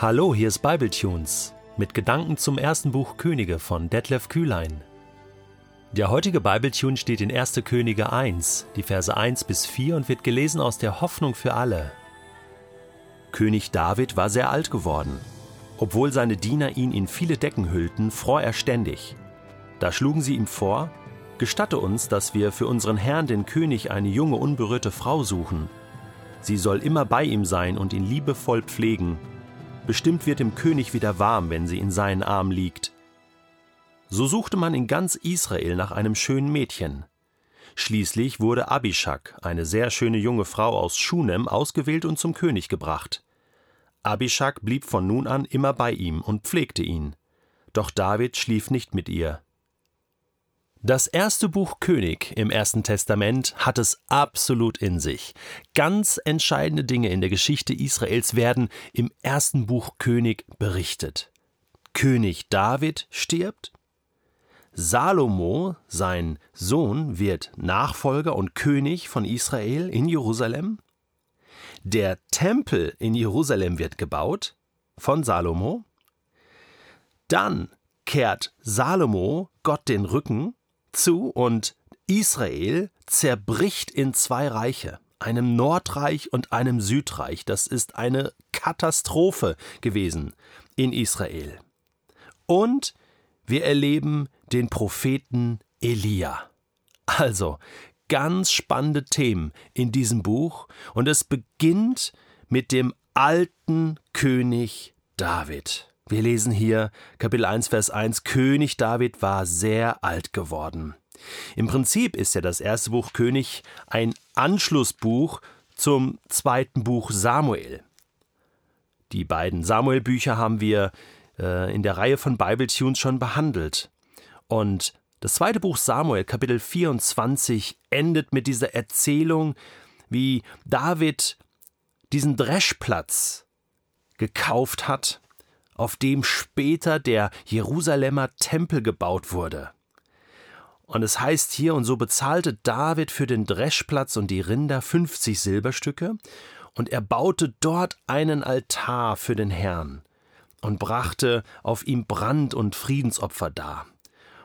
Hallo, hier ist Bibletunes mit Gedanken zum ersten Buch Könige von Detlef Kühlein. Der heutige Bibletune steht in 1. Könige 1, die Verse 1 bis 4 und wird gelesen aus der Hoffnung für alle. König David war sehr alt geworden. Obwohl seine Diener ihn in viele Decken hüllten, fror er ständig. Da schlugen sie ihm vor, Gestatte uns, dass wir für unseren Herrn den König eine junge, unberührte Frau suchen. Sie soll immer bei ihm sein und ihn liebevoll pflegen. Bestimmt wird dem König wieder warm, wenn sie in seinen Armen liegt. So suchte man in ganz Israel nach einem schönen Mädchen. Schließlich wurde Abishak, eine sehr schöne junge Frau aus Schunem, ausgewählt und zum König gebracht. Abishak blieb von nun an immer bei ihm und pflegte ihn. Doch David schlief nicht mit ihr. Das erste Buch König im Ersten Testament hat es absolut in sich. Ganz entscheidende Dinge in der Geschichte Israels werden im ersten Buch König berichtet. König David stirbt. Salomo, sein Sohn, wird Nachfolger und König von Israel in Jerusalem. Der Tempel in Jerusalem wird gebaut von Salomo. Dann kehrt Salomo Gott den Rücken zu und Israel zerbricht in zwei Reiche, einem Nordreich und einem Südreich. Das ist eine Katastrophe gewesen in Israel. Und wir erleben den Propheten Elia. Also, ganz spannende Themen in diesem Buch und es beginnt mit dem alten König David. Wir lesen hier Kapitel 1, Vers 1, König David war sehr alt geworden. Im Prinzip ist ja das erste Buch König ein Anschlussbuch zum zweiten Buch Samuel. Die beiden Samuel-Bücher haben wir äh, in der Reihe von Bible-Tunes schon behandelt. Und das zweite Buch Samuel, Kapitel 24, endet mit dieser Erzählung, wie David diesen Dreschplatz gekauft hat auf dem später der Jerusalemer Tempel gebaut wurde. Und es heißt hier, und so bezahlte David für den Dreschplatz und die Rinder 50 Silberstücke, und er baute dort einen Altar für den Herrn und brachte auf ihm Brand- und Friedensopfer dar.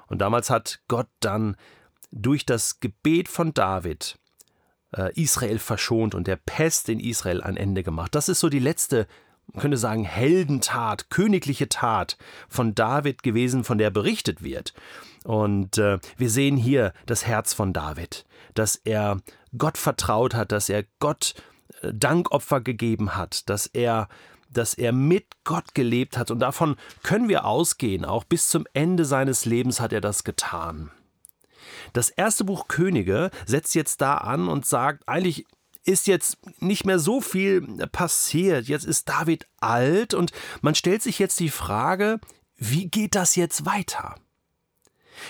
Und damals hat Gott dann durch das Gebet von David äh, Israel verschont und der Pest in Israel ein Ende gemacht. Das ist so die letzte man könnte sagen, Heldentat, königliche Tat von David gewesen, von der berichtet wird. Und äh, wir sehen hier das Herz von David, dass er Gott vertraut hat, dass er Gott äh, Dankopfer gegeben hat, dass er dass er mit Gott gelebt hat und davon können wir ausgehen, auch bis zum Ende seines Lebens hat er das getan. Das erste Buch Könige setzt jetzt da an und sagt, eigentlich ist jetzt nicht mehr so viel passiert. Jetzt ist David alt und man stellt sich jetzt die Frage, wie geht das jetzt weiter?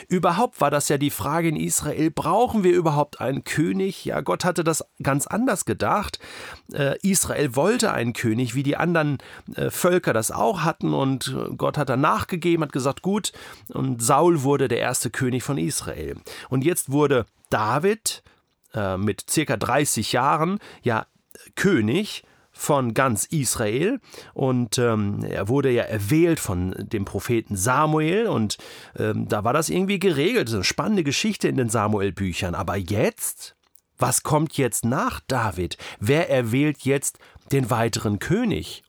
Überhaupt war das ja die Frage in Israel, brauchen wir überhaupt einen König? Ja, Gott hatte das ganz anders gedacht. Äh, Israel wollte einen König, wie die anderen äh, Völker das auch hatten und Gott hat dann nachgegeben, hat gesagt, gut, und Saul wurde der erste König von Israel. Und jetzt wurde David äh, mit circa 30 Jahren ja König von ganz Israel und ähm, er wurde ja erwählt von dem Propheten Samuel und ähm, da war das irgendwie geregelt. Eine spannende Geschichte in den Samuel-Büchern. Aber jetzt, was kommt jetzt nach David? Wer erwählt jetzt den weiteren König?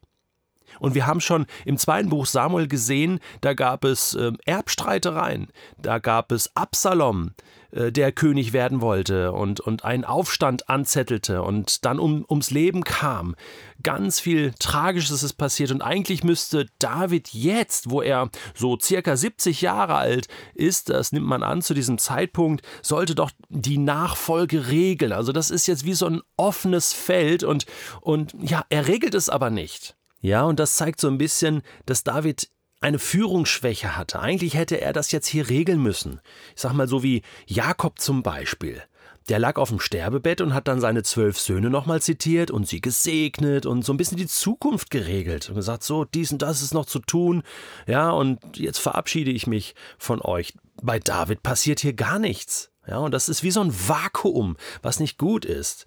Und wir haben schon im zweiten Buch Samuel gesehen, da gab es äh, Erbstreitereien, da gab es Absalom, der König werden wollte und, und einen Aufstand anzettelte und dann um, ums Leben kam. Ganz viel Tragisches ist passiert und eigentlich müsste David jetzt, wo er so circa 70 Jahre alt ist, das nimmt man an zu diesem Zeitpunkt, sollte doch die Nachfolge regeln. Also das ist jetzt wie so ein offenes Feld und, und ja, er regelt es aber nicht. Ja, und das zeigt so ein bisschen, dass David eine Führungsschwäche hatte. Eigentlich hätte er das jetzt hier regeln müssen. Ich sag mal so wie Jakob zum Beispiel. Der lag auf dem Sterbebett und hat dann seine zwölf Söhne nochmal zitiert und sie gesegnet und so ein bisschen die Zukunft geregelt und gesagt, so, dies und das ist noch zu tun. Ja, und jetzt verabschiede ich mich von euch. Bei David passiert hier gar nichts. Ja, und das ist wie so ein Vakuum, was nicht gut ist.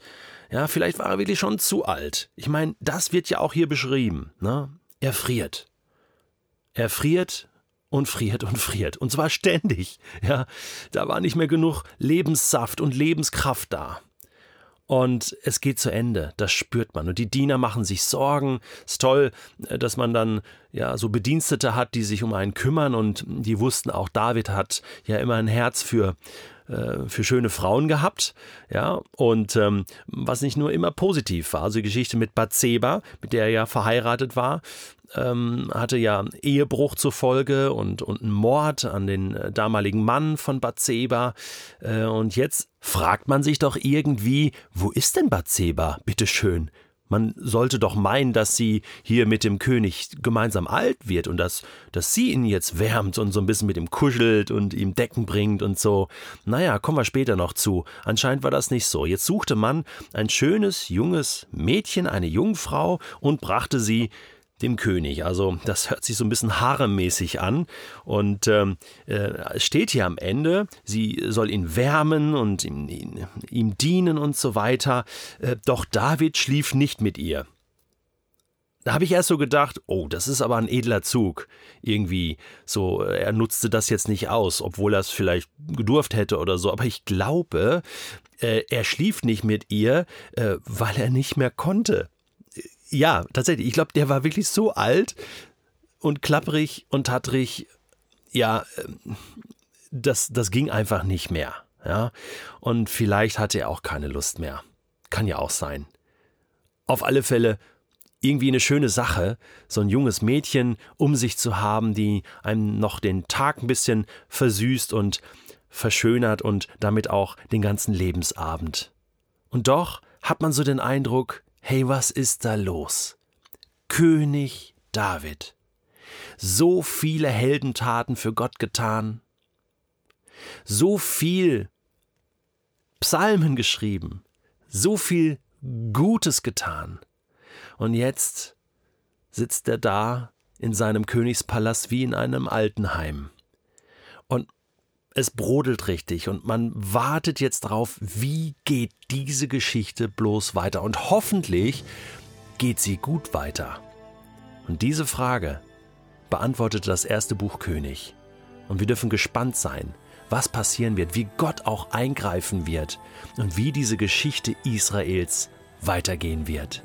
Ja, vielleicht war er wirklich schon zu alt. Ich meine, das wird ja auch hier beschrieben. Ne? er friert. Er friert und friert und friert. Und zwar ständig. Ja, da war nicht mehr genug Lebenssaft und Lebenskraft da. Und es geht zu Ende, das spürt man. Und die Diener machen sich Sorgen. Es ist toll, äh, dass man dann ja so Bedienstete hat, die sich um einen kümmern und die wussten auch, David hat ja immer ein Herz für äh, für schöne Frauen gehabt, ja, und ähm, was nicht nur immer positiv war. Also die Geschichte mit Bathseba, mit der er ja verheiratet war, ähm, hatte ja Ehebruch zur Folge und, und einen Mord an den äh, damaligen Mann von Bathseba. Äh, und jetzt fragt man sich doch irgendwie, wo ist denn Bathseba? Bitteschön. Man sollte doch meinen, dass sie hier mit dem König gemeinsam alt wird und dass, dass sie ihn jetzt wärmt und so ein bisschen mit ihm kuschelt und ihm Decken bringt und so. Naja, kommen wir später noch zu. Anscheinend war das nicht so. Jetzt suchte man ein schönes, junges Mädchen, eine Jungfrau und brachte sie dem König. Also das hört sich so ein bisschen haremmäßig an und ähm, äh, steht hier am Ende, sie soll ihn wärmen und ihm, ihm dienen und so weiter. Äh, doch David schlief nicht mit ihr. Da habe ich erst so gedacht, oh, das ist aber ein edler Zug. Irgendwie so, er nutzte das jetzt nicht aus, obwohl er es vielleicht gedurft hätte oder so. Aber ich glaube, äh, er schlief nicht mit ihr, äh, weil er nicht mehr konnte ja, tatsächlich. Ich glaube, der war wirklich so alt und klapprig und tattrig. Ja, ähm, das, das ging einfach nicht mehr. Ja, und vielleicht hatte er auch keine Lust mehr. Kann ja auch sein. Auf alle Fälle irgendwie eine schöne Sache, so ein junges Mädchen um sich zu haben, die einem noch den Tag ein bisschen versüßt und verschönert und damit auch den ganzen Lebensabend. Und doch hat man so den Eindruck, Hey, was ist da los? König David. So viele Heldentaten für Gott getan. So viel Psalmen geschrieben. So viel Gutes getan. Und jetzt sitzt er da in seinem Königspalast wie in einem Altenheim. Und es brodelt richtig und man wartet jetzt drauf, wie geht diese Geschichte bloß weiter. Und hoffentlich geht sie gut weiter. Und diese Frage beantwortete das erste Buch König. Und wir dürfen gespannt sein, was passieren wird, wie Gott auch eingreifen wird und wie diese Geschichte Israels weitergehen wird.